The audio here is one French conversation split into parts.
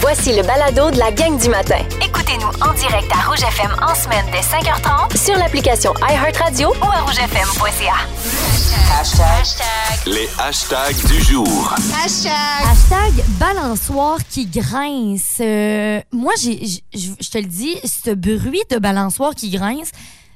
Voici le balado de la gang du matin. Écoutez-nous en direct à Rouge FM en semaine dès 5h30 Sur l'application iHeartRadio ou à rougefm.ca. Les hashtags du jour. Hashtag balançoire qui grince. Euh, moi, je te le dis, ce bruit de balançoire qui grince,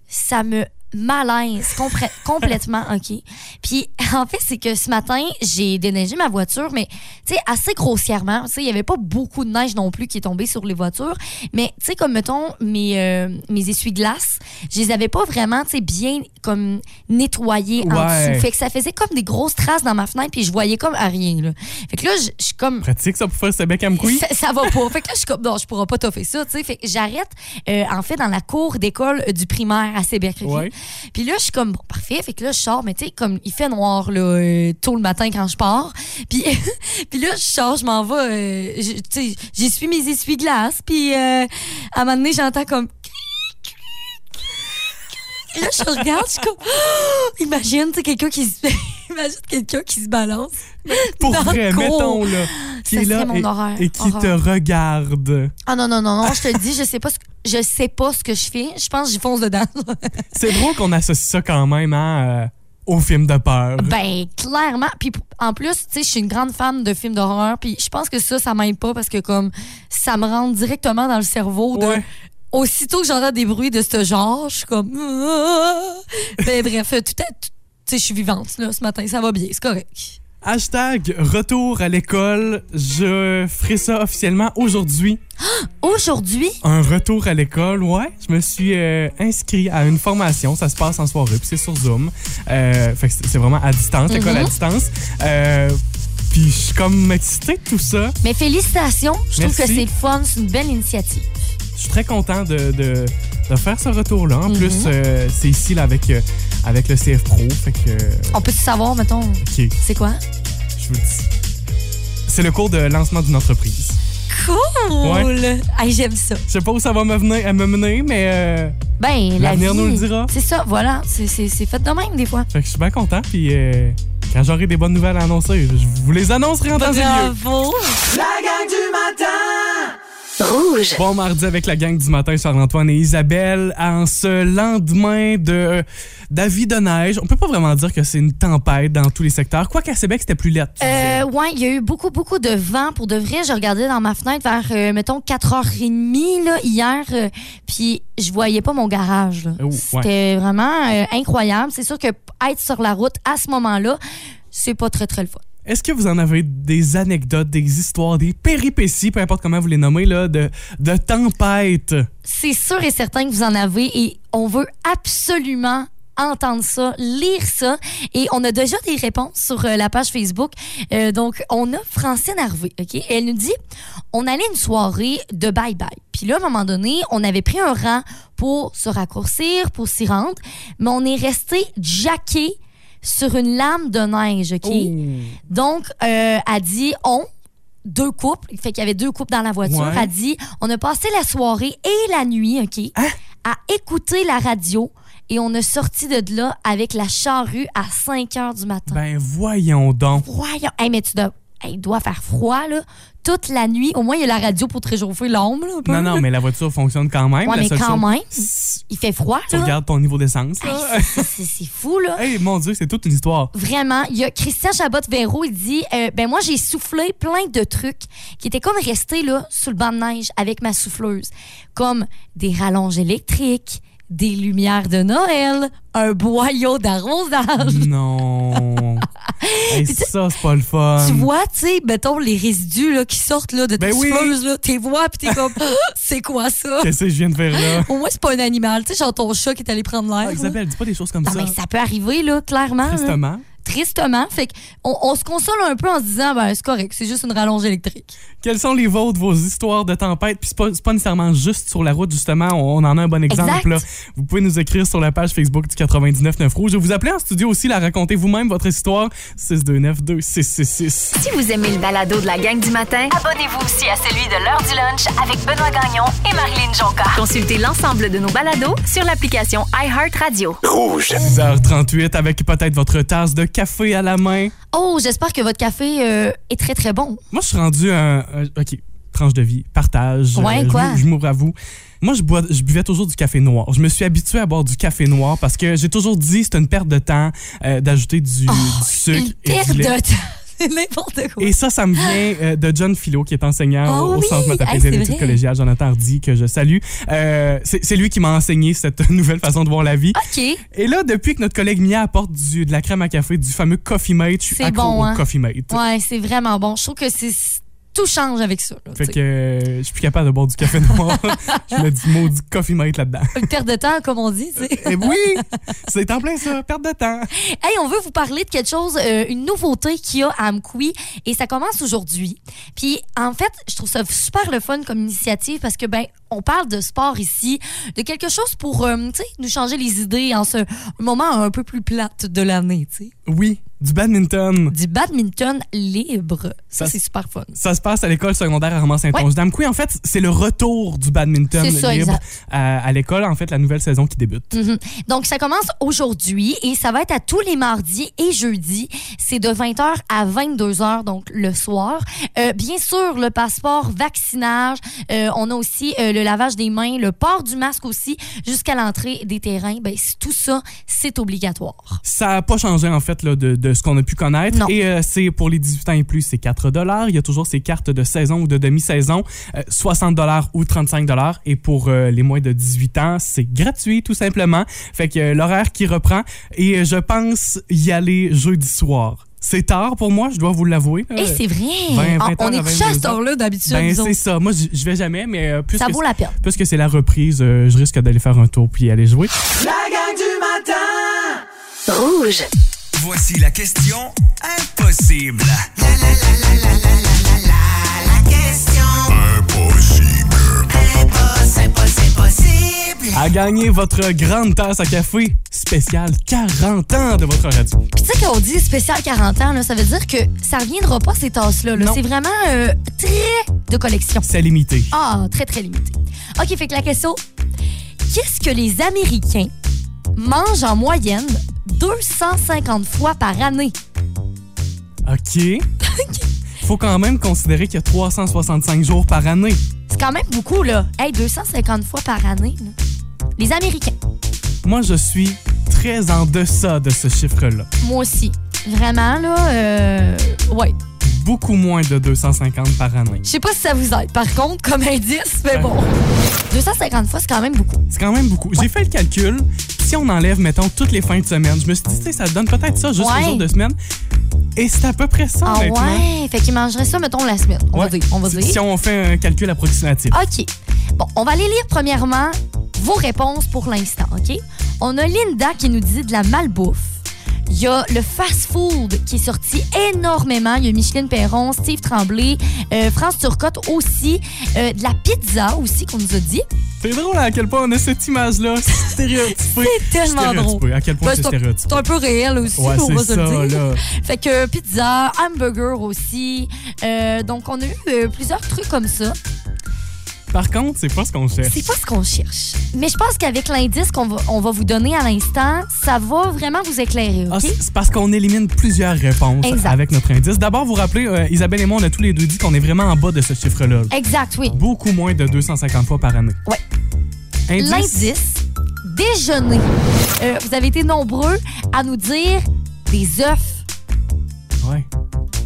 ça me malaise complètement, OK? Puis, en fait, c'est que ce matin, j'ai déneigé ma voiture, mais, tu sais, assez grossièrement. Tu sais, il n'y avait pas beaucoup de neige non plus qui est tombée sur les voitures. Mais, tu sais, comme, mettons, mes, euh, mes essuie-glaces, je les avais pas vraiment, tu sais, bien, comme, nettoyés en dessous. Fait que ça faisait comme des grosses traces dans ma fenêtre, puis je voyais comme à rien, là. Fait que là, je suis comme... Pratique ça pour faire ce bec à. Ça, ça va pas. Fait que là, je suis comme, non, je pourrais pas toffer ça, tu sais. Fait que j'arrête, euh, en fait, dans la cour d'école du primaire à Sébec. Ouais. Puis là, je suis comme, bon, parfait. Fait que là, je sors, mais tu sais, comme, il fait noir, là, euh, tôt le matin quand je pars. Puis, puis là, je sors, je m'en vais, euh, j'essuie mes essuie-glaces. Puis, euh, à un moment donné, j'entends comme, là, je regarde, je suis comme, imagine, tu quelqu'un qui se, imagine quelqu'un qui se balance. Pour dans vrai, le mettons là. Qui Ça est là mon et, horreur. et qui Horreur. te regarde. Ah non, non, non, non, je te le dis, je sais pas ce que, je sais pas ce que je fais. Je pense que j'y fonce dedans. C'est drôle qu'on associe ça quand même hein, euh, au film de peur. ben, clairement. Puis en plus, tu sais, je suis une grande fan de films d'horreur. Puis je pense que ça, ça m'aide pas parce que comme ça me rentre directement dans le cerveau. De, Ouais. Aussitôt que j'entends des bruits de ce genre, je suis comme. Ben bref, tout sais, je suis vivante là, ce matin, ça va bien, c'est correct. Hashtag retour à l'école. Je ferai ça officiellement aujourd'hui. Aujourd'hui, Un retour à l'école, ouais. Je me suis euh, inscrit à une formation. Ça se passe en soirée, puis c'est sur Zoom. Euh, fait que c'est vraiment à distance, l'école à Mhm. distance. Euh, puis je suis comme excité de tout ça. mais félicitations, je trouve que c'est fun, c'est une belle initiative. Je suis très content de, de, de faire ce retour-là. En Mhm. plus, euh, c'est ici là, avec, avec le CF Pro. Fait que, euh, On peut savoir, mettons, OK, c'est quoi? je vous le dis. C'est le cours de lancement d'une entreprise. Cool! Hey, j'aime ça. Je sais pas où ça va me, venir, me mener, mais euh, Ben, la l'avenir vie, nous le dira. C'est ça, voilà. C'est- C'est c'est fait de même, des fois. Fait que je suis bien content. Puis euh, quand j'aurai des bonnes nouvelles à annoncer, je vous les annoncerai en temps et lieu. Bravo! Rouge. Bon mardi avec la gang du matin, Charles-Antoine et Isabelle, en ce lendemain de d'avis de neige. On peut pas vraiment dire que c'est une tempête dans tous les secteurs. Quoi qu'à Québec, c'était plus lettre. Euh, ouais, il y a eu beaucoup, beaucoup de vent. Pour de vrai, je regardais dans ma fenêtre vers, euh, mettons, 4h30 là, hier, euh, puis je voyais pas mon garage. là. Oh, ouais. C'était vraiment euh, incroyable. C'est sûr que être sur la route à ce moment-là, c'est pas très, très le fun. Est-ce que vous en avez des anecdotes, des histoires, des péripéties, peu importe comment vous les nommez, là, de, de tempête? C'est sûr et certain que vous en avez et on veut absolument entendre ça, lire ça. Et on a déjà des réponses sur euh, la page Facebook. Euh, donc, on a Francine Harvey, OK? Elle nous dit, on allait une soirée de bye-bye. Puis là, à un moment donné, on avait pris un rang pour se raccourcir, pour s'y rendre, mais on est resté jacké sur une lame de neige, OK? Donc, euh, elle dit on, deux couples, fait qu'il y avait deux couples dans la voiture. Ouais. Elle dit on a passé la soirée et la nuit, OK, Hein? à écouter la radio et on a sorti de là avec la charrue à 5 heures du matin. Ben voyons donc. Voyons. Hey, mais tu dois. Hey, il doit faire froid, là, toute la nuit. Au moins, il y a la radio pour te réchauffer l'ombre. Non, non, mais la voiture fonctionne quand même. Ouais, La mais quand même. Il fait froid, Tu là. regardes ton niveau d'essence. Hey, c'est fou, là. Hey, mon Dieu, c'est toute une histoire. Vraiment, il y a Christian Chabot-Véro, il dit euh, Ben, moi, j'ai soufflé plein de trucs qui étaient comme restés là, sous le banc de neige avec ma souffleuse. Comme des rallonges électriques, des lumières de Noël, un boyau d'arrosage. Non. Hey, ça, c'est pas le fun. Tu vois, tu sais, mettons, les résidus là, qui sortent là, de Ben oui. souffleuse, là, t'es vois, puis t'es comme C'est quoi ça? Qu'est-ce que je viens de faire là? Au moins, c'est pas un animal. Tu sais, genre ton chat qui est allé prendre l'air. Ah. Isabelle, dis pas des choses comme Non, ça. mais ça peut arriver, là, clairement. là. Tristement. Tristement. Fait qu'on on se console un peu en se disant, ben, c'est correct, c'est juste une rallonge électrique. Quelles sont les vôtres, vos histoires de tempête? Puis c'est pas, nécessairement juste sur la route, justement. On, on en a un bon exemple. Exact. Là. Vous pouvez nous écrire sur la page Facebook du 99.9 Rouge. Je vais vous appeler en studio aussi, la raconter vous-même votre histoire. 629-2666. Si vous aimez le balado de la gang du matin, abonnez-vous aussi à celui de l'heure du lunch avec Benoît Gagnon et Marilyn Jonca. Consultez l'ensemble de nos balados sur l'application iHeartRadio. Rouge. 10h38 avec peut-être votre tasse de café à la main. Oh, j'espère que votre café euh, est très, très bon. Moi, je suis rendu un. OK. tranche de vie, partage. Ouais, je- quoi? Je, m'ouvre à vous. Moi, je, bois, je buvais toujours du café noir. Je me suis habitué à boire du café noir parce que j'ai toujours dit c'est une perte de temps euh, d'ajouter du, du sucre Oh, Une et perte du de lait. temps. N'importe quoi. Et ça, ça me vient euh, de John Philo, qui est enseignant Oh au, oui! Centre c'est d'études collégiales, Jonathan Hardy, que je salue. Euh, c'est lui qui m'a enseigné cette nouvelle façon de voir la vie. OK. Et là, depuis que notre collègue Mia apporte du, de la crème à café, du fameux Coffee Mate, je suis C'est accro bon, au hein? Coffee Mate. Ouais, c'est vraiment bon. Je trouve que c'est tout change avec ça. là, Fait que euh, je suis plus capable de boire du café noir. je mets du maudit Coffee Mate là-dedans. Une perte de temps, comme on dit. sais. Et oui, c'est en plein ça, perte de temps. Hey, on veut vous parler de quelque chose, euh, une nouveauté qu'il y a à Amkoui et ça commence aujourd'hui. Puis en fait, je trouve ça super le fun comme initiative parce que ben on parle de sport ici, de quelque chose pour euh, nous changer les idées en ce moment un peu plus plate de l'année, tu sais. Oui, du badminton. Du badminton libre. Ça, Ça- c'est super fun. Ça se passe à l'école secondaire Armand Saint-Onge d'Amqui. En fait, c'est le retour du badminton ça, libre à, à l'école. En fait, la nouvelle saison qui débute. Mhm. Donc, ça commence aujourd'hui et ça va être à tous les mardis et jeudis. C'est de 20h à 22h, donc le soir. Euh, bien sûr, le passeport, vaccinage. Euh, on a aussi euh, le lavage des mains, le port du masque aussi, jusqu'à l'entrée des terrains. Ben, tout ça, c'est obligatoire. Ça n'a pas changé, en fait, là, de, de ce qu'on a pu connaître. Non. Et euh, c'est pour les 18 ans et plus, c'est 4 Il y a toujours ces cartes de saison ou de demi-saison, euh, 60 ou 35 Et pour euh, les moins de 18 ans, c'est gratuit, tout simplement. Fait que euh, l'horaire qui reprend. Et je pense y aller jeudi soir. C'est tard pour moi, je dois vous l'avouer. Et Euh, c'est vrai. 20, Ah, 20 on est couché à 22 cette heure-là d'habitude. Ben, c'est ça. Moi, je vais jamais, mais euh, puisque, ça vaut la peine. puisque c'est la reprise, euh, je risque d'aller faire un tour puis aller jouer. La gang du matin Rouge. Voici la question impossible. À gagner votre grande tasse à café spéciale 40 ans de votre radio. Puis tu sais, quand on dit spécial 40 ans, là, ça veut dire que ça reviendra pas ces tasses-là. là. C'est vraiment euh, très de collection. C'est limité. Ah, très, très limité. OK, fait que la question, qu'est-ce que les Américains mangent en moyenne 250 fois par année? OK. Faut quand même considérer qu'il y a 365 jours par année. C'est quand même beaucoup, là. Hey, 250 fois par année, là. Les Américains. Moi, je suis très en deçà de ce chiffre-là. Moi aussi. Vraiment, là, euh, ouais. Beaucoup moins de 250 par année. Je sais pas si ça vous aide, par contre, comme indice, mais Ouais. bon. 250 fois, c'est quand même beaucoup. C'est quand même beaucoup. J'ai fait le calcul. Si on enlève, mettons, toutes les fins de semaine, je me suis dit, tu sais, ça donne peut-être ça juste Ouais. les jours de semaine. Et c'est à peu près ça, Ah honnêtement. ouais? Fait qu'ils mangeraient ça, mettons, la semaine. On Ouais. va dire. On va Si- dire. Si on fait un calcul approximatif. OK. Bon, on va aller lire premièrement vos réponses pour l'instant, OK? On a Linda qui nous dit de la malbouffe. Il y a le fast-food qui est sorti énormément. Il y a Micheline Perron, Steve Tremblay, euh, France Turcotte aussi. Euh, de la pizza aussi qu'on nous a dit. C'est drôle à quel point on a cette image-là stéréotypée. C'est tellement drôle. À quel point Ben, c'est c'est un- stéréotypé. C'est un peu réel aussi, Ouais, on c'est va se ça, le dire. là. Fait que pizza, hamburger aussi. Euh, donc, on a eu plusieurs trucs comme ça. Par contre, c'est pas ce qu'on cherche. C'est pas ce qu'on cherche. Mais je pense qu'avec l'indice qu'on va, on va vous donner à l'instant, ça va vraiment vous éclairer, Ah, OK? c'est c'est parce qu'on élimine plusieurs réponses Exact. avec notre indice. D'abord, vous rappelez, euh, Isabelle et moi, on a tous les deux dit qu'on est vraiment en bas de ce chiffre-là. exact, oui. Beaucoup moins de 250 fois par année. Ouais. Indice? L'indice, déjeuner. Euh, vous avez été nombreux à nous dire des œufs. Ouais.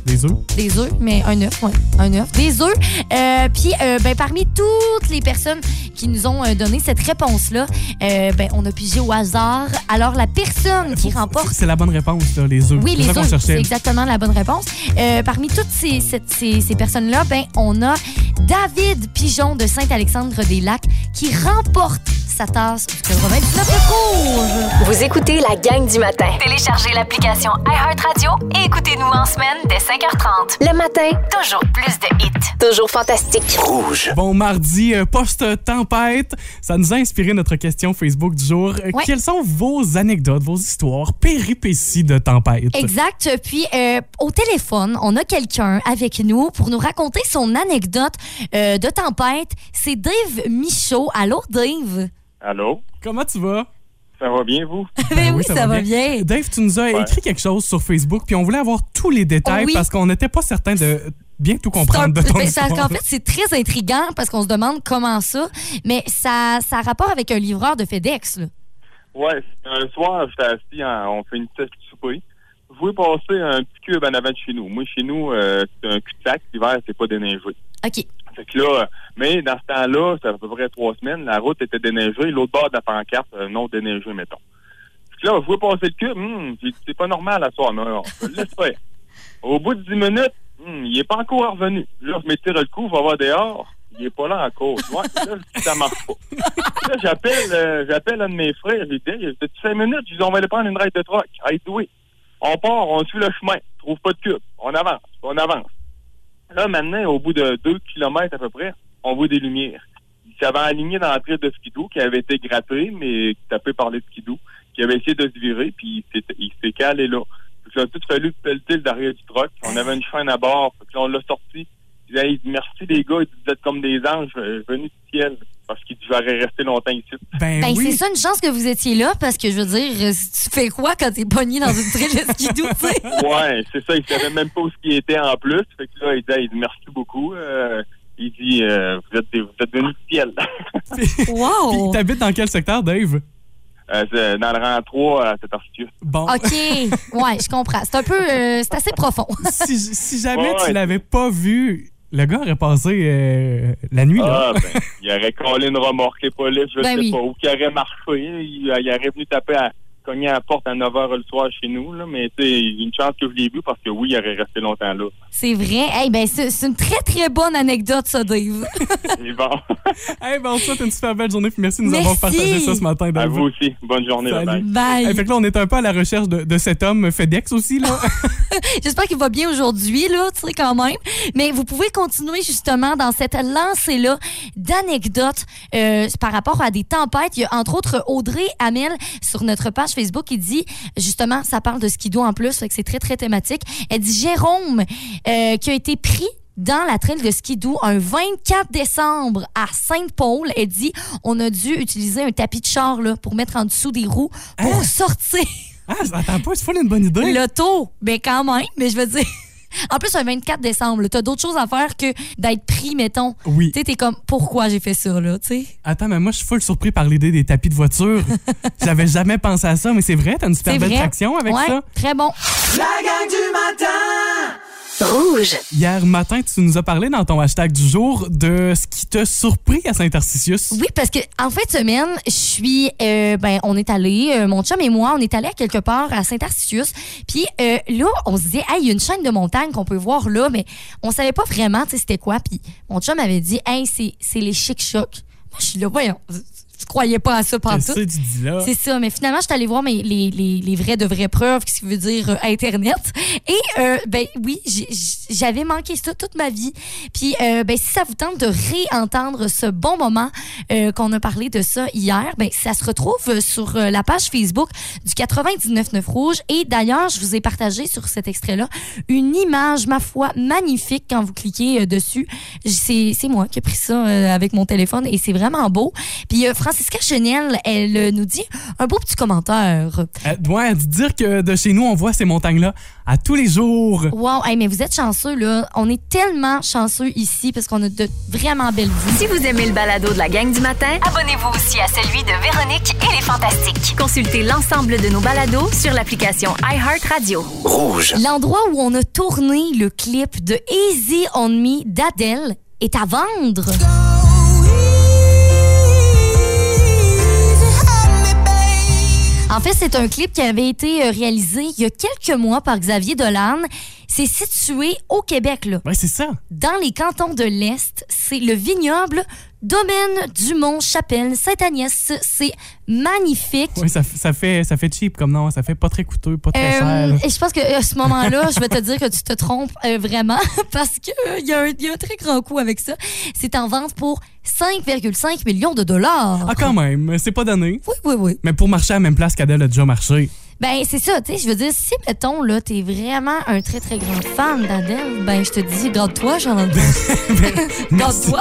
Des œufs? Des œufs, mais un œuf, oui, un œuf. Des œufs. Euh, Puis, euh, ben, parmi toutes les personnes qui nous ont euh, donné cette réponse-là, euh, ben, on a pigé au hasard. Alors, la personne qui remporte C'est la bonne réponse, là, les œufs. Oui, les œufs, c'est exactement la bonne réponse. Parmi toutes ces, ces personnes-là, ben, on a David Pigeon de Saint-Alexandre-des-Lacs qui remporte sa tasse du 99 de rouge. Vous écoutez la gang du matin. Téléchargez l'application iHeartRadio et écoutez-nous en semaine dès 5h30. Le matin, Toujours plus de hits. toujours fantastique. Rouge. Bon, mardi, euh, post-tempête, ça nous a inspiré notre question Facebook du jour. Euh, Ouais. Quelles sont vos anecdotes, vos histoires, péripéties de tempête? Exact. Puis, euh, au téléphone, on a quelqu'un avec nous pour nous raconter son anecdote euh, de tempête. C'est Dave Michaud. Allô, Dave? Allô? Comment tu vas? Ça va bien, vous? Ben oui, ça, va bien. Dave, tu nous as Ouais. écrit quelque chose sur Facebook, puis on voulait avoir tous les détails Oui. parce qu'on n'était pas certain de bien tout un comprendre de ton ben, histoire. En fait, c'est très intriguant parce qu'on se demande comment ça, mais ça, ça a rapport avec un livreur de FedEx. Là. Ouais, un soir, j'étais assis, en- on fait une petite souper. Je voulais passer un petit cube en avant de chez nous. Moi, chez nous, euh, c'est un cul-de-sac. L'hiver, c'est pas déneigé. OK. Fait que là, mais dans ce temps-là, ça fait à peu près trois semaines, la route était déneigée. L'autre bord de la pancarte, euh, non déneigé, mettons. Fait que là, je voulais passer le cube. Hum, c'est pas normal à soir. Non, non, je le laisse faire. Au bout de dix minutes, hum, il est pas encore revenu. Là, je m'étire le cou, je vais voir dehors. Il est pas là encore. Ouais, là, ça marche pas. Là, j'appelle, euh, j'appelle un de mes frères. J'ai dit, dit, cinq minutes. Je dis, on va aller prendre une raide de troc. Hey, oui. On part, on suit le chemin. On trouve pas de cube. On avance, on avance. Là, maintenant, au bout de deux kilomètres à peu près, on voit des lumières. Il s'avait aligné dans l'entrée de skidoo qui avait été gratté, mais tapé par les skidoo, qui avait essayé de se virer, puis il s'est- calé là. Il a tout fallu pelleter le derrière du truck. On avait une chaîne à bord, puis là, on l'a sorti. Il dit, Hey, merci les gars, il dit, vous êtes comme des anges euh, venus du ciel. Parce qu'il dit, j'aurais resté longtemps ici. Ben, Ben, oui. c'est ça une chance que vous étiez là parce que je veux dire, euh, tu fais quoi quand t'es pogné dans une traîne de skidoo, tu sais? Ouais, c'est ça. Il savait même pas où ce qui était en plus. Fait que là, il dit, il dit merci beaucoup. Euh, il dit, euh, vous êtes, des- vous êtes venus du ciel. Puis, Wow! t'habites dans quel secteur, Dave? Euh, c'est dans le rang 3 à cet article. Bon, OK. Ouais, je comprends. C'est un peu. euh, c'est assez profond. si, si jamais Ouais, tu ouais. l'avais pas vu, le gars aurait passé euh, la nuit, là. Ah, ben, il aurait collé une remorque, les polices, je Ben sais oui. pas, ou qu'il aurait marché. Il, il aurait venu taper à cogner à la porte à 9 h le soir chez nous, là, mais tu sais, une chance que je l'ai vu parce que oui, il aurait resté longtemps là. C'est vrai. Hey, ben, c'est c'est une très, très bonne anecdote, ça, Dave. Et bon, Hey, ben, on te souhaite une super belle journée, puis merci de nous avoir Merci. partagé ça ce matin, à vous aussi. Bonne journée, Salut. bye. Bye. Hey, fait que là, on est un peu à la recherche de, de cet homme FedEx aussi, là. J'espère qu'il va bien aujourd'hui, là, tu sais, quand même. Mais vous pouvez continuer justement dans cette lancée-là d'anecdotes euh, par rapport à des tempêtes. Il y a entre autres Audrey Hamel sur notre page Facebook qui dit, justement, ça parle de skido en plus, fait que c'est très, très thématique. Elle dit Jérôme, euh, qui a été pris dans la traîne de skidoo un 24 décembre à Sainte-Paul. Elle dit on a dû utiliser un tapis de char là, pour mettre en dessous des roues pour sortir Ah, attends pas, c'est pas une bonne idée. l'auto, ben quand même, mais je veux dire. En plus, un 24 décembre, t'as d'autres choses à faire que d'être pris, mettons. Oui. Tu sais, t'es comme, pourquoi j'ai fait ça, là, tu sais? Attends, mais moi, je suis full surpris par l'idée des tapis de voiture. J'avais jamais pensé à ça, mais c'est vrai, t'as une super belle vrai. traction avec ouais, ça. très bon. La gang du matin Rouge. Hier matin, tu nous as parlé dans ton hashtag du jour de ce qui t'a surpris à Saint-Arcisius. Oui, parce que en fin de semaine, je suis, euh, ben, on est allé, euh, mon chum et moi, on est allé à quelque part à Saint-Arcitius. Puis euh, là, on se disait, hey, il y a une chaîne de montagne qu'on peut voir là, mais on savait pas vraiment, tu sais, c'était quoi. Puis mon chum avait dit, hey, c'est, c'est les chic chocs. Moi, je suis là, voyons, je croyais pas à ça pendant tu dis là? C'est ça, mais finalement, je suis allée voir mes, les, les, les vraies de vraies preuves, ce qui veut dire euh, Internet. Et, euh, ben oui, j'avais manqué ça toute ma vie. Puis, euh, ben, si ça vous tente de réentendre ce bon moment qu'on a parlé de ça hier, ben, ça se retrouve sur la page Facebook du 99.9 Rouge. Et d'ailleurs, je vous ai partagé sur cet extrait-là une image, ma foi, magnifique quand vous cliquez dessus. C'est c'est moi qui ai pris ça avec mon téléphone et c'est vraiment beau. Puis, Francisca Chenel, elle euh, nous dit un beau petit commentaire. Euh, ouais, dire que de chez nous, on voit ces montagnes-là à tous les jours. Wow, hey, mais vous êtes chanceux, là. On est tellement chanceux ici parce qu'on a de vraiment belles vues. Si vous aimez le balado de la gang du matin, abonnez-vous aussi à celui de Véronique et les Fantastiques. Consultez l'ensemble de nos balados sur l'application iHeartRadio. Rouge. L'endroit où on a tourné le clip de Easy on Me d'Adèle est à vendre. En fait, c'est un clip qui avait été euh, réalisé il y a quelques mois par Xavier Dolan. C'est situé au Québec, là. Ouais, c'est ça. dans les cantons de l'Est, c'est le vignoble Domaine du Mont-Chapelle, Sainte-Agnès. C'est magnifique. Ouais, ça, fait, ça fait cheap comme nom. Ça fait pas très coûteux, pas très Euh, cher. et je pense qu'à ce moment-là, je vais te dire que tu te trompes euh, vraiment parce qu'il y, a un- il y a un très grand coup avec ça. C'est en vente pour 5,5 millions de dollars. Ah, quand même, c'est pas donné. Oui, oui, oui. Mais pour marcher à la même place qu'Adèle a déjà marché. Ben, c'est ça, tu sais, je veux dire, si, mettons, là, t'es vraiment un très, très grand fan d'Adèle, ben, je te dis, garde-toi, Jean-Antoine. Merci. Garde-toi.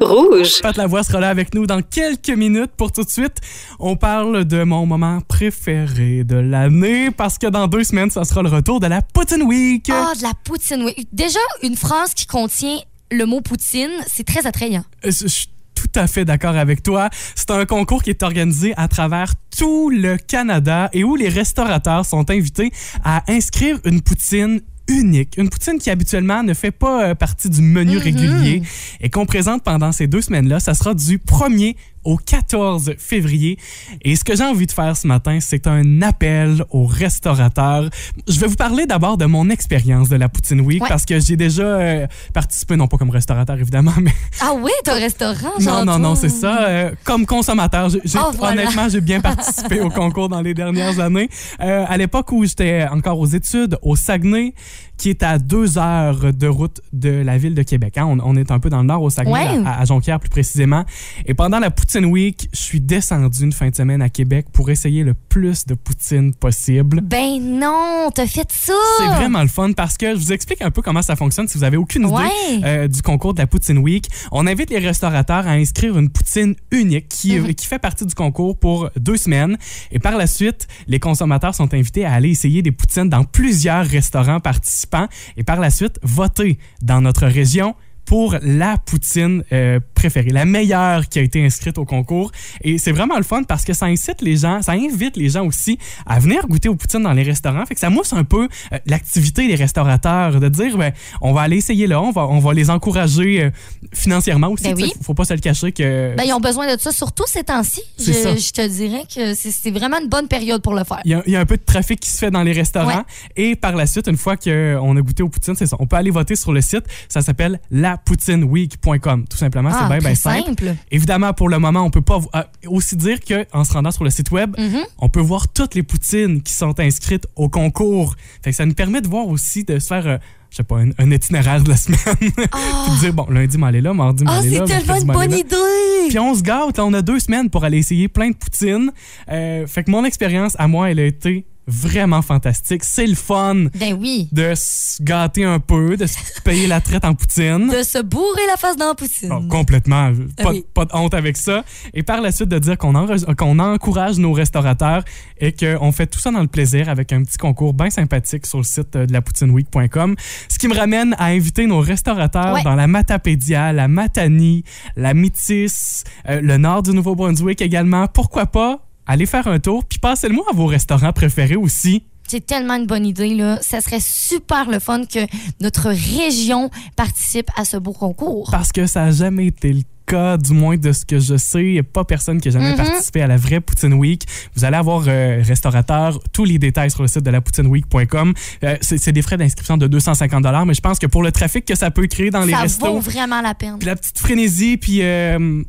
Rouge. Pat Lavoie sera là avec nous dans quelques minutes. Pour tout de suite, on parle de mon moment préféré de l'année parce que dans deux semaines, ça sera le retour de la Poutine Week. Ah, de la poutine, oui. Déjà, une phrase qui contient le mot poutine, c'est très attrayant. Euh, Je suis tout à fait d'accord avec toi. C'est un concours qui est organisé à travers tout le Canada et où les restaurateurs sont invités à inscrire une poutine unique, une poutine qui habituellement ne fait pas euh, partie du menu régulier et qu'on présente pendant ces deux semaines-là. Ça sera du 1er au 14 février. Et ce que j'ai envie de faire ce matin, c'est un appel aux restaurateurs. Je vais vous parler d'abord de mon expérience de la Poutine Week Ouais. parce que j'ai déjà euh, participé, non pas comme restaurateur évidemment, mais Ah oui, un restaurant, non, genre, non, non, c'est ça. Euh, comme consommateur, Oh, voilà. honnêtement, j'ai bien participé au concours dans les dernières années. Euh, à l'époque où j'étais encore aux études, au Saguenay, qui est à deux heures de route de la ville de Québec. hein. On, on est un peu dans le nord, au Saguenay, Ouais. à, à Jonquière plus précisément. Et pendant la Poutine Week, je suis descendu une fin de semaine à Québec pour essayer le plus de poutine possible. Ben non, t'as fait ça! C'est vraiment le fun parce que je vous explique un peu comment ça fonctionne si vous avez aucune idée Ouais. euh, du concours de la Poutine Week. On invite les restaurateurs à inscrire une poutine unique qui, Mhm. qui fait partie du concours pour deux semaines. Et par la suite, les consommateurs sont invités à aller essayer des poutines dans plusieurs restaurants participants et par la suite voter dans notre région pour la poutine euh, préférée, la meilleure qui a été inscrite au concours. Et c'est vraiment le fun parce que ça incite les gens, ça invite les gens aussi à venir goûter aux poutines dans les restaurants. Fait que ça mousse un peu euh, l'activité des restaurateurs, de dire, ben, on va aller essayer là, on va, on va les encourager euh, financièrement aussi. Ben oui. Faut pas se le cacher que... Ben, ils ont besoin de ça, surtout ces temps-ci. Je, te dirais que c'est vraiment une bonne période pour le faire. Il y, a, il y a un peu de trafic qui se fait dans les restaurants. Ouais. Et par la suite, une fois qu'on a goûté aux poutines, c'est ça. On peut aller voter sur le site. Ça s'appelle lapoutineweek.com. Tout simplement, Ah, bien, bien simple. simple. Évidemment, pour le moment, on peut pas euh, aussi dire qu'en se rendant sur le site web, Mhm. on peut voir toutes les poutines qui sont inscrites au concours. Fait que ça nous permet de voir aussi, de se faire, euh, je sais pas, un, un itinéraire de la semaine. Puis de dire, bon, lundi, m'aller là, mardi, Ah, m'aller là. c'est tellement une m'aller bonne idée! Puis on se gâte, là, on a deux semaines pour aller essayer plein de poutines. Euh, fait que mon expérience à moi, elle a été vraiment fantastique. C'est le fun Ben oui. de se gâter un peu, de se payer la traite en poutine. De se bourrer la face dans la poutine. Bon, complètement. Pas, Ah oui. pas de honte avec ça. Et par la suite, de dire qu'on encourage nos restaurateurs et qu'on fait tout ça dans le plaisir avec un petit concours bien sympathique sur le site euh, de lapoutinweek.com. Ce qui me ramène à inviter nos restaurateurs Ouais. dans la Matapédia, la Matanie, la Métis, euh, le nord du Nouveau-Brunswick également. Pourquoi pas aller faire un tour puis passez le moi à vos restaurants préférés aussi. C'est tellement une bonne idée, là. Ça serait super le fun que notre région participe à ce beau concours. Parce que ça n'a jamais été le cas, du moins de ce que je sais. Il n'y a pas personne qui a jamais Mhm. participé à la vraie Poutine Week. Vous allez avoir euh, restaurateur, tous les détails sur le site de lapoutineweek.com. Euh, c'est des frais d'inscription de 250 mais je pense que pour le trafic que ça peut créer dans les ça restos, vaut vraiment la peine. puis la petite frénésie, puis euh,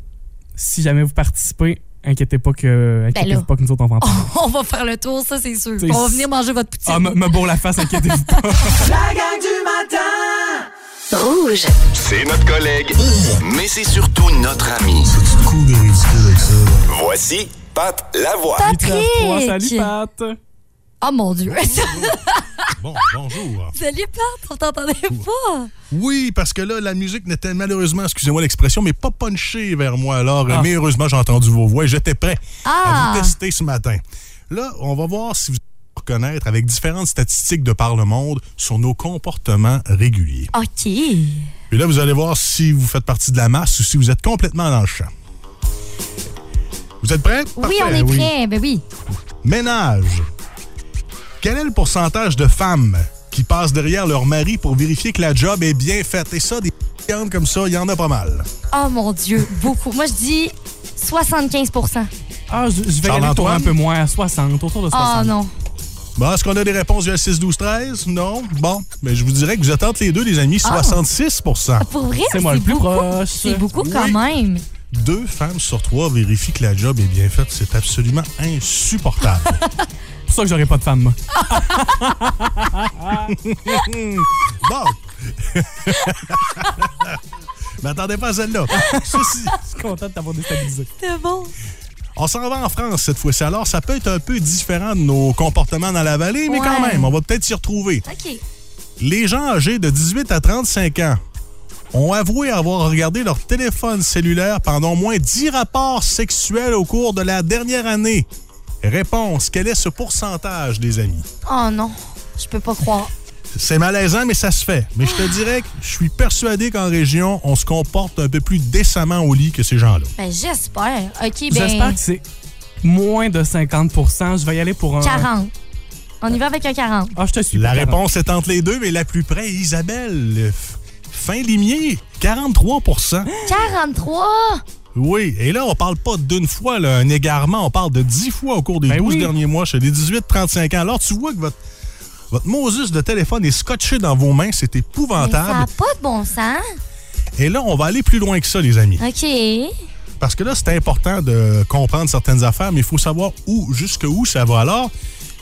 si jamais vous participez, inquiétez pas que, inquiétez-vous Ben pas que nous autres on va en parler. On va faire le tour, ça, c'est sûr. C'est- On va venir manger votre poutine. Ah, me me bourre la face, inquiétez-vous pas. La gang du matin Rouge. C'est notre collègue, mais c'est surtout notre ami. Voici Pat Lavoie. 8h03, Patrick! salut Pat! Oh mon Dieu! Bon, bonjour. Salut, Pat! On t'entendait pas! Oui, parce que là, la musique n'était malheureusement, excusez-moi l'expression, mais pas punchée vers moi. Alors, Ah. mais heureusement, j'ai entendu vos voix et j'étais prêt à Ah! vous tester ce matin. Là, on va voir si vous allez reconnaître avec différentes statistiques de par le monde sur nos comportements réguliers. OK. Puis là, vous allez voir si vous faites partie de la masse ou si vous êtes complètement dans le champ. Vous êtes prêts? Oui, on est prêts. Ben oui. Ménage. Quel est le pourcentage de femmes qui passent derrière leur mari pour vérifier que la job est bien faite? Et ça, des comme ça, il y en a pas mal. Oh mon Dieu, beaucoup. Moi, je dis 75 Ah, je, je vais aller Charles-Antoine? un peu moins, à 60, autour de 60. Oh non. Bon, est-ce qu'on a des réponses le 6, 12, 13? Non? Bon, mais je vous dirais que vous êtes entre les deux, les amis, Ah. 66 Pour vrai, C'est moi le plus beaucoup. proche. C'est beaucoup quand Oui. même. Deux femmes sur trois vérifient que la job est bien faite. C'est absolument insupportable. C'est pour ça que j'aurais pas de femme, moi. bon. M'attendez pas à celle-là. Ceci, Je suis content de t'avoir déstabilisé. C'est bon. On s'en va en France cette fois-ci. Alors, ça peut être un peu différent de nos comportements dans la vallée, mais quand même, on va peut-être s'y retrouver. OK. Les gens âgés de 18 à 35 ans ont avoué avoir regardé leur téléphone cellulaire pendant au moins 10 rapports sexuels au cours de la dernière année. Réponse, quel est ce pourcentage, les amis? Oh non, je peux pas croire. C'est malaisant, mais ça se fait. Mais je te dirais que je suis persuadé qu'en région, on se comporte un peu plus décemment au lit que ces gens-là. Ben, j'espère. OK, J'espère ben, que c'est moins de 50% Je vais y aller pour un. 40. On y va avec un 40. Ah, je te suis. La pour 40. réponse est entre les deux, mais la plus près, Isabelle. Fin limier, 43 43! Oui, et là, on parle pas d'une fois, là, un égarement, on parle de 10 fois au cours des Ben 12 oui. derniers mois chez les 18-35 ans. Alors, tu vois que votre, votre Moses de téléphone est scotché dans vos mains, c'est Mais ça épouvantable. n'a pas de bon sens. Et là, on va aller plus loin que ça, les amis. OK. Parce que là, c'est important de comprendre certaines affaires, mais il faut savoir où, jusque où ça va. Alors,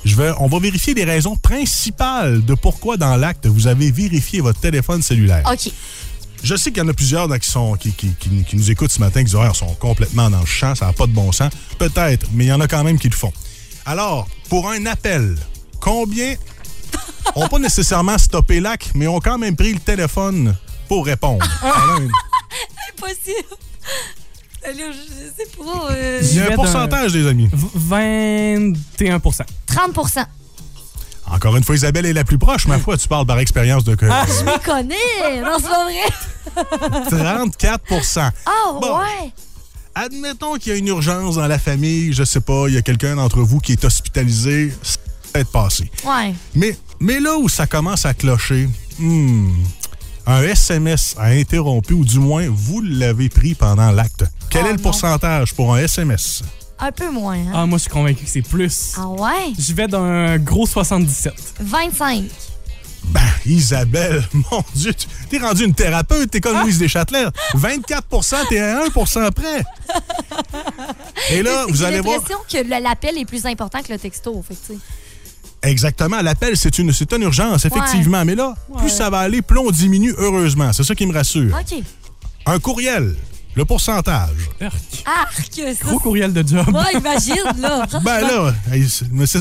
je vais, on va vérifier les raisons principales de pourquoi, dans l'acte, vous avez vérifié votre téléphone cellulaire. OK. Je sais qu'il y en a plusieurs là, qui, sont, qui, qui- qui- qui nous écoutent ce matin, qui disent Ah, ils sont complètement dans le champ, ça n'a pas de bon sens. Peut-être, mais il y en a quand même qui le font. Alors, pour un appel, combien ont pas nécessairement stoppé l'acte, mais ont quand même pris le téléphone pour répondre? Impossible. Allez, je sais pas. euh, Il y a un pourcentage, les amis. V- 21% 30% Encore une fois, Isabelle est la plus proche, ma foi. Tu parles par expérience de que Je me connais. Non, c'est pas vrai. 34 Oh, Bon. ouais. Admettons qu'il y a une urgence dans la famille, je sais pas, il y a quelqu'un d'entre vous qui est hospitalisé, ça peut être passé. Ouais. Mais, mais là où ça commence à clocher, hmm, un SMS a interrompu, ou du moins, vous l'avez pris pendant l'acte. Quel Oh est le non. pourcentage pour un SMS? Un peu moins. Hein? Ah, moi, je suis convaincu que c'est plus. Ah ouais? Je vais d'un gros 77. 25. Ben, Isabelle, mon Dieu, tu- t'es rendu une thérapeute, t'es comme Louise Deschâtelet. 24% t'es à 1% près. Et là, vous J'ai allez voir. l'impression que le- l'appel est plus important que le texto. Fait que, tu sais. Exactement, l'appel, c'est une, c'est une urgence, effectivement. Mais là, plus ça va aller, plus on diminue, heureusement. C'est ça qui me rassure. OK. Un courriel, le pourcentage. Arc. Arc! Ça, Gros courriel de job. Ouais, imagine, là. Ben là,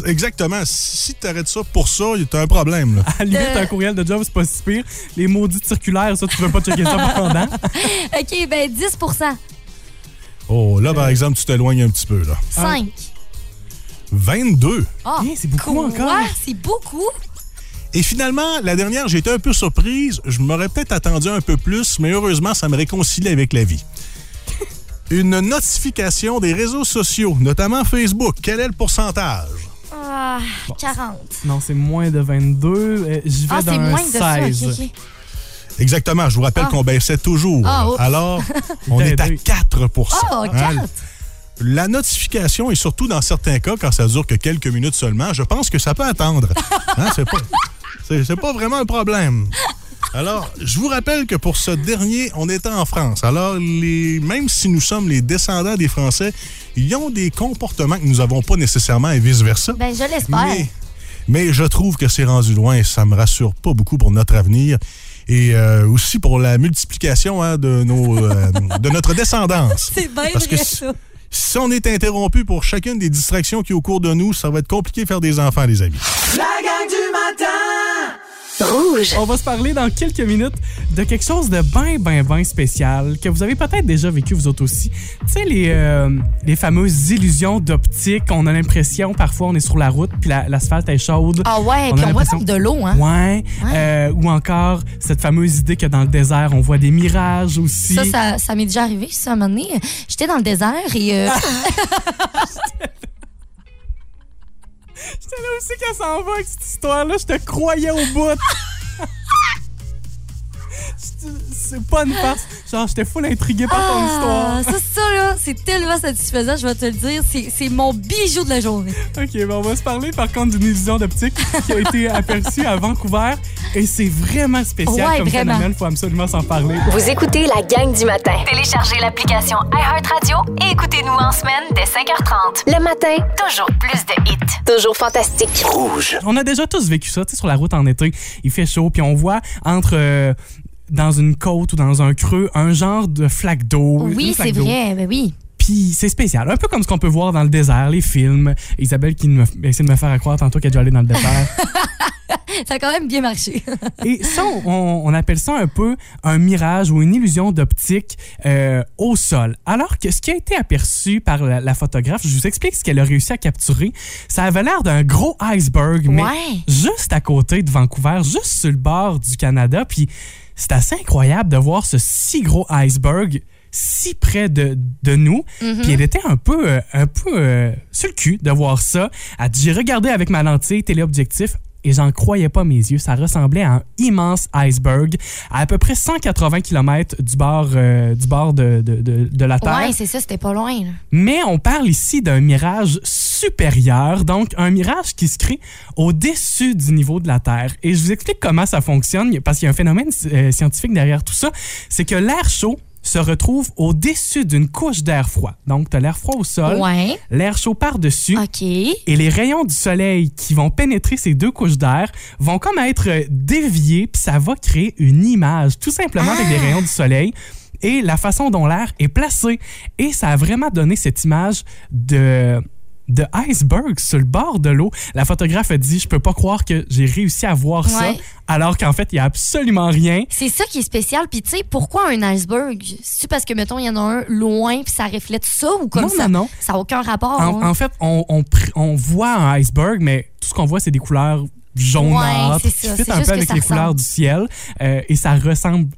exactement. Si t'arrêtes ça pour ça, t'as un problème. Là. À la limite, Euh. un courriel de job, c'est pas si pire. Les maudites circulaires, ça, tu veux pas checker ça pendant. OK, ben 10% Oh, là, par exemple, tu t'éloignes un petit peu. là. 5. 22. Ah, c'est beaucoup quoi? encore. C'est beaucoup. Et finalement, la dernière, j'ai été un peu surprise. Je m'aurais peut-être attendu un peu plus, mais heureusement, ça me réconcilie avec la vie. Une notification des réseaux sociaux, notamment Facebook. Quel est le pourcentage? Ah, 40. Non, c'est moins de 22. Euh, Je vais Ah, c'est d'un moins de ça. 16. OK, OK. Exactement. Je vous rappelle Ah. qu'on baissait toujours. Ah. Alors, on est à 4% Oh, 4. La notification, et surtout dans certains cas, quand ça dure que quelques minutes seulement, je pense que ça peut attendre. Hein, c'est pas, c'est- c'est pas vraiment un problème. Alors, je vous rappelle que pour ce dernier, on était en France. Alors, les, même si nous sommes les descendants des Français, ils ont des comportements que nous n'avons pas nécessairement et vice-versa. Ben, je l'espère. Mais, mais je trouve que c'est rendu loin et ça me rassure pas beaucoup pour notre avenir et euh, aussi pour la multiplication hein, de, nos, euh, de notre descendance. C'est bien Parce vrai, ça. Si on est interrompu pour chacune des distractions qui est au cours de nous, ça va être compliqué faire des enfants, les amis. Rouge. On va se parler dans quelques minutes de quelque chose de bien, bien, bien spécial que vous avez peut-être déjà vécu vous autres aussi. Tu sais, les, euh, les fameuses illusions d'optique. On a l'impression, parfois, on est sur la route, puis la- l'asphalte est chaude. Ah ouais, puis on voit de l'eau, hein? Ouais. Euh, ou encore, cette fameuse idée que dans le désert, on voit des mirages aussi. Ça, ça, ça m'est déjà arrivé, ça, à un moment donné. J'étais dans le désert et... euh, J'étais là aussi qu'elle s'en va avec cette histoire-là. Je te croyais au bout. C'est pas une farce. Genre, j'étais full intrigué par ton Ah, histoire. ça, ça, là, c'est tellement satisfaisant, je vais te le dire. C'est mon bijou de la journée. OK, ben on va se parler par contre d'une illusion d'optique qui a été aperçue à Vancouver. Et c'est vraiment spécial Ouais, comme vraiment. phénomène. Faut absolument s'en parler. Vous écoutez la gang du matin. Téléchargez l'application iHeartRadio et écoutez-nous en semaine dès 5h30. Le matin, Toujours plus de hits. toujours fantastique. Rouge. On a déjà tous vécu ça, tu sais, sur la route en été. Il fait chaud, puis on voit entre... euh, dans une côte ou dans un creux, un genre de flaque d'eau. Oui, une flaque c'est vrai, ben oui. Puis c'est spécial. Un peu comme ce qu'on peut voir dans le désert, les films. Isabelle qui me, essaie de me faire croire tantôt qu'elle est déjà allée dans le désert. ça a quand même bien marché. Et ça, on, on appelle ça un peu un mirage ou une illusion d'optique euh, au sol. Alors que ce qui a été aperçu par la, la photographe, je vous explique ce qu'elle a réussi à capturer. Ça avait l'air d'un gros iceberg, mais Ouais. juste à côté de Vancouver, juste sur le bord du Canada. Puis c'est assez incroyable de voir ce si gros iceberg si près de, de nous. Puis elle était un peu, euh, un peu euh, sur le cul de voir ça. Elle dit, J'ai regardé avec ma lentille téléobjectif et j'en croyais pas mes yeux. Ça ressemblait à un immense iceberg à à peu près 180 km du bord, euh, du bord de, de, de, de la Terre. Ouais, c'est ça, c'était pas loin. là. Mais on parle ici d'un mirage supérieur, donc un mirage qui se crée au-dessus du niveau de la Terre. Et je vous explique comment ça fonctionne, parce qu'il y a un phénomène euh, scientifique derrière tout ça, c'est que l'air chaud se retrouve au-dessus d'une couche d'air froid. Donc, tu as l'air froid au sol, Ouais. l'air chaud par-dessus. Et les rayons du soleil qui vont pénétrer ces deux couches d'air vont comme être déviés, puis ça va créer une image, tout simplement avec les rayons du soleil et la façon dont l'air est placé. Et ça a vraiment donné cette image de de iceberg sur le bord de l'eau. La photographe a dit, je peux pas croire que j'ai réussi à voir ça, alors qu'en fait, il y a absolument rien. C'est ça qui est spécial. Puis, tu sais, pourquoi un iceberg? C'est parce que, mettons, il y en a un loin, puis ça reflète ça ou comme Non, ça? non, non. Ça n'a aucun rapport. En, hein? en fait, on, on, pr- on voit un iceberg, mais tout ce qu'on voit, c'est des couleurs jaunâtres Ouais, qui c'est ça. fit C'est un peu avec les ressemble. couleurs du ciel. euh, et ça ressemble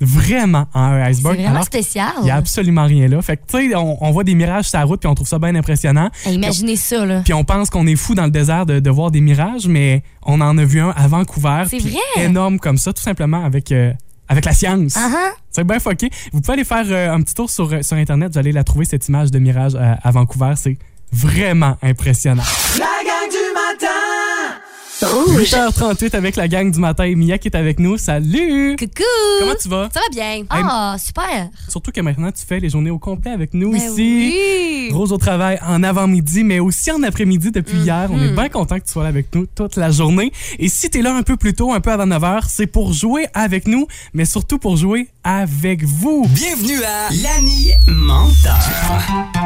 vraiment à un c'est iceberg. vraiment alors spécial. qu'il n'y a absolument rien là. Fait que, tu sais, on, on voit des mirages sur la route, puis on trouve ça bien impressionnant. Imaginez ça, là. Puis on pense qu'on est fou dans le désert de, de voir des mirages, mais on en a vu un à Vancouver. C'est vrai? Énorme comme ça, tout simplement avec, euh, avec la science. Ah, ah. C'est bien fucké. Vous pouvez aller faire euh, un petit tour sur, euh, sur Internet, vous allez la trouver, cette image de mirage euh, à Vancouver. C'est vraiment impressionnant. La gang du matin 8h38 avec la gang du matin. Mia qui est avec nous. Salut! Coucou! Comment tu vas? Ça va bien. Ah, super! Surtout que maintenant, tu fais les journées au complet avec nous Ben ici. oui. Gros au travail en avant-midi, mais aussi en après-midi depuis hier. On est bien content que tu sois là avec nous toute la journée. Et si tu es là un peu plus tôt, un peu avant 9h, c'est pour jouer avec nous, mais surtout pour jouer avec vous. Bienvenue à L'Annie Menteur.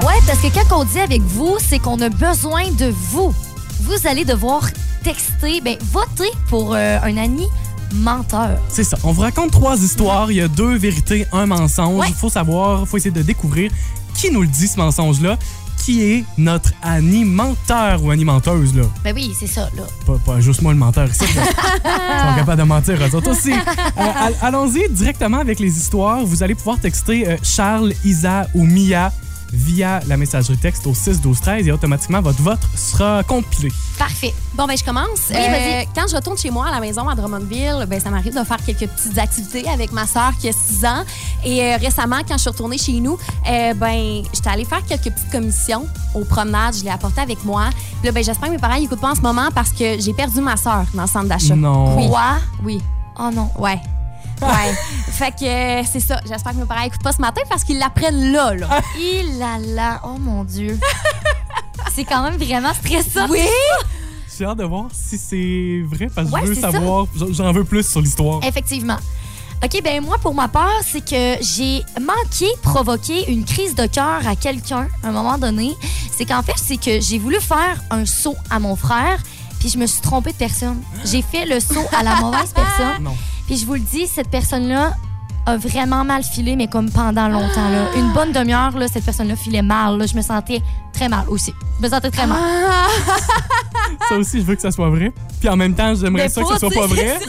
Ouais, parce que quand on dit avec vous, c'est qu'on a besoin de vous. Vous allez devoir texter, ben, voter pour euh, un ami menteur. C'est ça. On vous raconte trois histoires. Il y a deux vérités, un mensonge. Il Ouais. faut savoir, il faut essayer de découvrir qui nous le dit, ce mensonge-là. Qui est notre animateur ou animenteuse, là? Ben oui, c'est ça, là. Pas, pas juste moi le menteur ici. Ils sont capables de mentir, eux autres aussi. Euh, all- Allons-y directement avec les histoires. Vous allez pouvoir texter euh, Charles, Isa ou Mia via la messagerie texte au 6 12 13 et automatiquement votre vote sera compilé. Parfait. Bon, ben je commence. Oui, vas-y. quand je retourne chez moi à la maison à Drummondville, ben ça m'arrive de faire quelques petites activités avec ma sœur qui a 6 ans. Et euh, récemment, quand je suis retournée chez nous, euh, ben j'étais allée faire quelques petites commissions aux promenades. Je l'ai apporté avec moi. Puis là, ben j'espère que mes parents n'écoutent pas en ce moment parce que j'ai perdu ma sœur dans le centre d'achat. Non. Oui. Quoi? Oui. Oh non. Ouais. Ouais. fait que euh, c'est ça. J'espère que mes parents n'écoutent pas ce matin parce qu'ils l'apprennent là, là. Il là là, oh mon Dieu. c'est quand même vraiment stressant. Oui. J'ai hâte de voir si c'est vrai parce que Ouais, je veux savoir. J'en veux plus sur l'histoire. Effectivement. OK, ben moi, pour ma part, c'est que j'ai manqué provoquer une crise de cœur à quelqu'un à un moment donné. C'est qu'en fait, c'est que j'ai voulu faire un saut à mon frère, puis je me suis trompée de personne. J'ai fait le saut à la mauvaise personne. Non. Puis je vous le dis, cette personne-là a vraiment mal filé, mais comme pendant longtemps. Là. Une bonne demi-heure, là, cette personne-là filait mal. là. Je me sentais très mal aussi. Je me sentais très mal. Ça aussi, je veux que ça soit vrai. Puis en même temps, j'aimerais ça que ça soit pas vrai.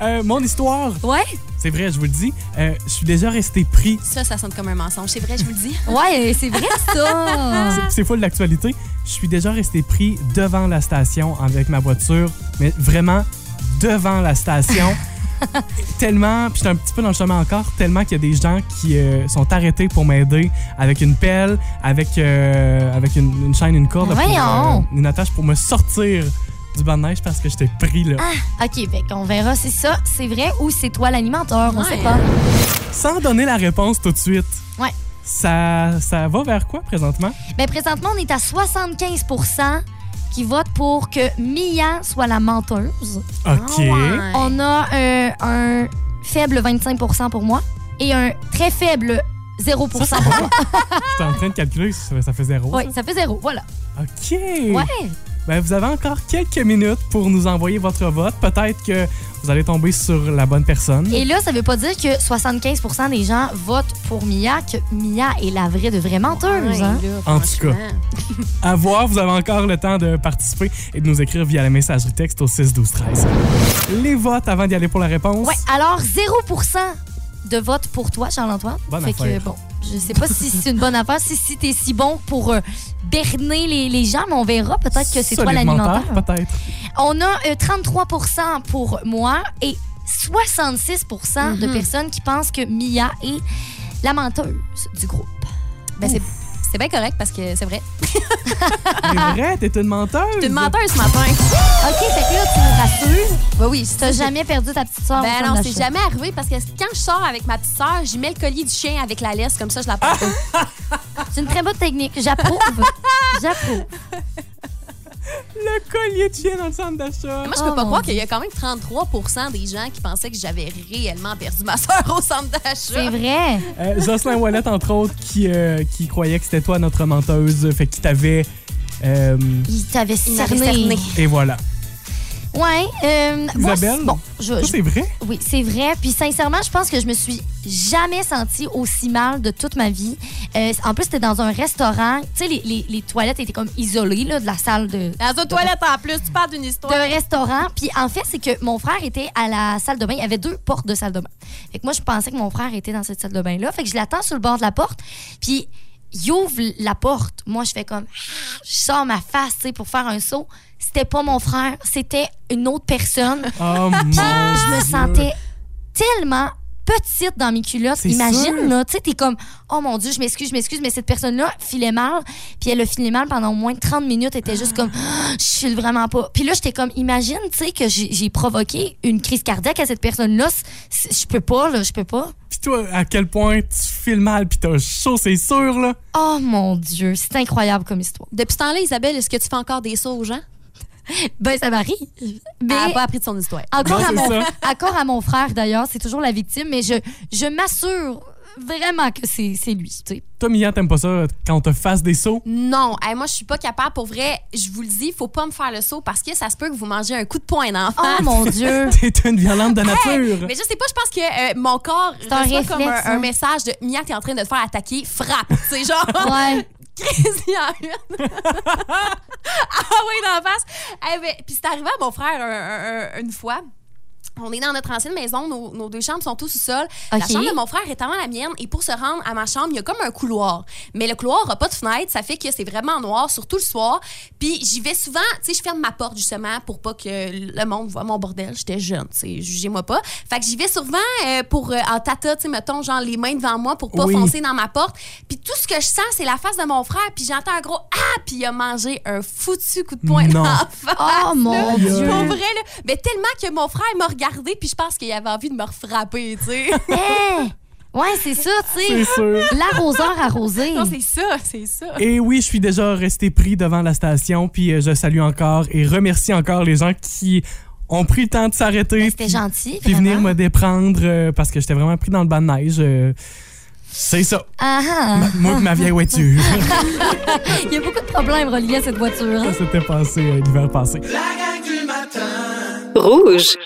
Euh, mon histoire, Ouais? c'est vrai, je vous le dis. euh, je suis déjà resté pris. Ça, ça sonne comme un mensonge. C'est vrai, je vous le dis. Ouais, c'est vrai ça. C'est- C'est full l'actualité. Je suis déjà resté pris devant la station avec ma voiture, mais vraiment devant la station. tellement, puis j'étais un petit peu dans le chemin encore, tellement qu'il y a des gens qui euh, sont arrêtés pour m'aider avec une pelle, avec, euh, avec une, une chaîne, une corde, pour, Voyons. euh, une attache pour me sortir du banc de neige parce que j'étais pris là. OK, ben on verra si ça, c'est vrai ou c'est toi l'animateur, on Ouais. sait pas. Sans donner la réponse tout de suite. Ouais. Ça, ça va vers quoi présentement? Mais présentement, on est à 75 qui votent pour que Mia soit la menteuse. OK. Ah. On a euh, un faible 25% pour moi et un très faible 0 pour moi. J'étais en train de calculer, ça, ça fait zéro. Oui, ça. ça fait zéro, voilà. OK. Ouais. Ben, vous avez encore quelques minutes pour nous envoyer votre vote. Peut-être que vous allez tomber sur la bonne personne. Et là, ça veut pas dire que 75% des gens votent pour Mia, que Mia est la vraie de vraie menteuse. Ouais, hein? là, En tout cas. À voir, vous avez encore le temps de participer et de nous écrire via la messagerie texte au 6 12 13. Les votes avant d'y aller pour la réponse. Ouais, alors 0 de vote pour toi, Charles-Antoine. Bonne fait que, affaire. bon, je sais pas si c'est une bonne affaire, si, si t'es si bon pour euh, berner les, les gens, mais on verra. Peut-être que c'est toi menteur, l'animateur. Peut-être. On a euh, 33% pour moi et 66% de Mhm. personnes qui pensent que Mia est la menteuse du groupe. Ben, c'est c'est bien correct parce que c'est vrai. C'est vrai, t'es une menteuse. T'es une menteuse ce matin. OK, fait que là, tu nous rassures. Oui, oui. T'as jamais perdu ta petite soeur. Ben non, c'est jamais arrivé parce que quand je sors avec ma petite sœur, j'y mets le collier du chien avec la laisse, comme ça je la porte. C'est une très bonne technique. J'approuve. J'approuve. Le collier de chien dans le centre d'achat. Moi, je Oh, peux pas mon croire qu'il y a quand même 33% des gens qui pensaient que j'avais réellement perdu ma sœur au centre d'achat. C'est vrai. Euh, Jocelyn Wallet, entre autres, qui, euh, qui croyait que c'était toi notre menteuse, fait qu'il t'avait. euh, Il t'avait cerné. cerné. et voilà. Ouais. Euh, Isabelle? c'est- bon, je, Ça, je- c'est vrai? oui, c'est vrai. Puis sincèrement, je pense que je me suis jamais sentie aussi mal de toute ma vie. Euh, en plus, c'était dans un restaurant. Tu sais, les, les- les toilettes étaient comme isolées là, de la salle de, Dans une toilette en plus, tu parles d'une histoire. d'un restaurant. Puis en fait, c'est que mon frère était à la salle de bain. Il y avait deux portes de salle de bain. Fait que moi, je pensais que mon frère était dans cette salle de bain-là. Fait que je l'attends sur le bord de la porte. Puis il ouvre la porte. Moi, je fais comme. Je sors ma face, tu sais, pour faire un saut. C'était pas mon frère, c'était une autre personne. Oh mon Je me Dieu. sentais tellement petite dans mes culottes. C'est Imagine, sûr. là, tu sais, t'es comme, oh mon Dieu, je m'excuse, je m'excuse, mais cette personne-là filait mal. Puis elle a filé mal pendant au moins 30 minutes. Elle était juste comme, Ah, je file vraiment pas. Puis là, j'étais comme, imagine, tu sais, que j'ai provoqué une crise cardiaque à cette personne-là. Je peux pas, là, je peux pas. Puis toi, à quel point tu files mal puis t'as chaud, c'est sûr, là? Oh mon Dieu, c'est incroyable comme histoire. Depuis ce temps-là, Isabelle, est-ce que tu fais encore des sauts aux gens? Ben, ça m'arrive. Mais Elle n'a pas appris de son histoire. encore, Non, à c'est mon, ça. encore à mon frère, d'ailleurs, c'est toujours la victime, mais je, je m'assure vraiment que c'est c'est lui, tu sais. Toi, Mia, t'aimes pas ça quand on te fasse des sauts? Non, Hey, moi je suis pas capable. Pour vrai, je vous le dis, faut pas me faire le saut parce que ça se peut que vous mangez un coup de poing d'en Oh mon Dieu! T'es une violente de nature. Mais je sais pas, je pense que euh, mon corps un reçoit comme réflexe, un, un hein. message de Mia, t'es en train de te faire attaquer, frappe. C'est genre, Ouais. Il y en une. ah oui, la face. Eh ben, Puis c'est arrivé à mon frère un- une fois. On est dans notre ancienne maison, nos, nos deux chambres sont au sous-sol. La OK. chambre de mon frère est avant la mienne et pour se rendre à ma chambre, il y a comme un couloir. Mais le couloir n'a pas de fenêtre, ça fait que c'est vraiment noir, surtout le soir. Puis j'y vais souvent, tu sais, je ferme ma porte justement pour pas que le monde voit mon bordel. J'étais jeune, tu sais, jugez-moi pas. Fait que j'y vais souvent euh, pour euh, en tata, tu sais, mettons, genre les mains devant moi pour pas Oui. foncer dans ma porte. Puis tout ce que je sens, c'est la face de mon frère. Puis j'entends un gros ah, puis il a mangé un foutu coup de poing Non. dans la face. Oh mon Dieu! Pour vrai, là. Mais tellement que mon frère m'a regardé, puis je pense qu'il avait envie de me refrapper, tu sais. Hey! Ouais, c'est ça, tu C'est sais. sûr. L'arroseur arrosé. non, c'est ça, c'est ça. Et oui, je suis déjà resté pris devant la station, puis euh, je salue encore et remercie encore les gens qui ont pris le temps de s'arrêter. Ben, C'était gentil, Puis venir me déprendre euh, parce que j'étais vraiment pris dans le bas de neige. euh, c'est ça. Ah, ah. Moi ma vieille voiture. Il y a beaucoup de problèmes reliés à cette voiture. hein. ça s'était passé euh, l'hiver passé. La gang du matin. Rouge.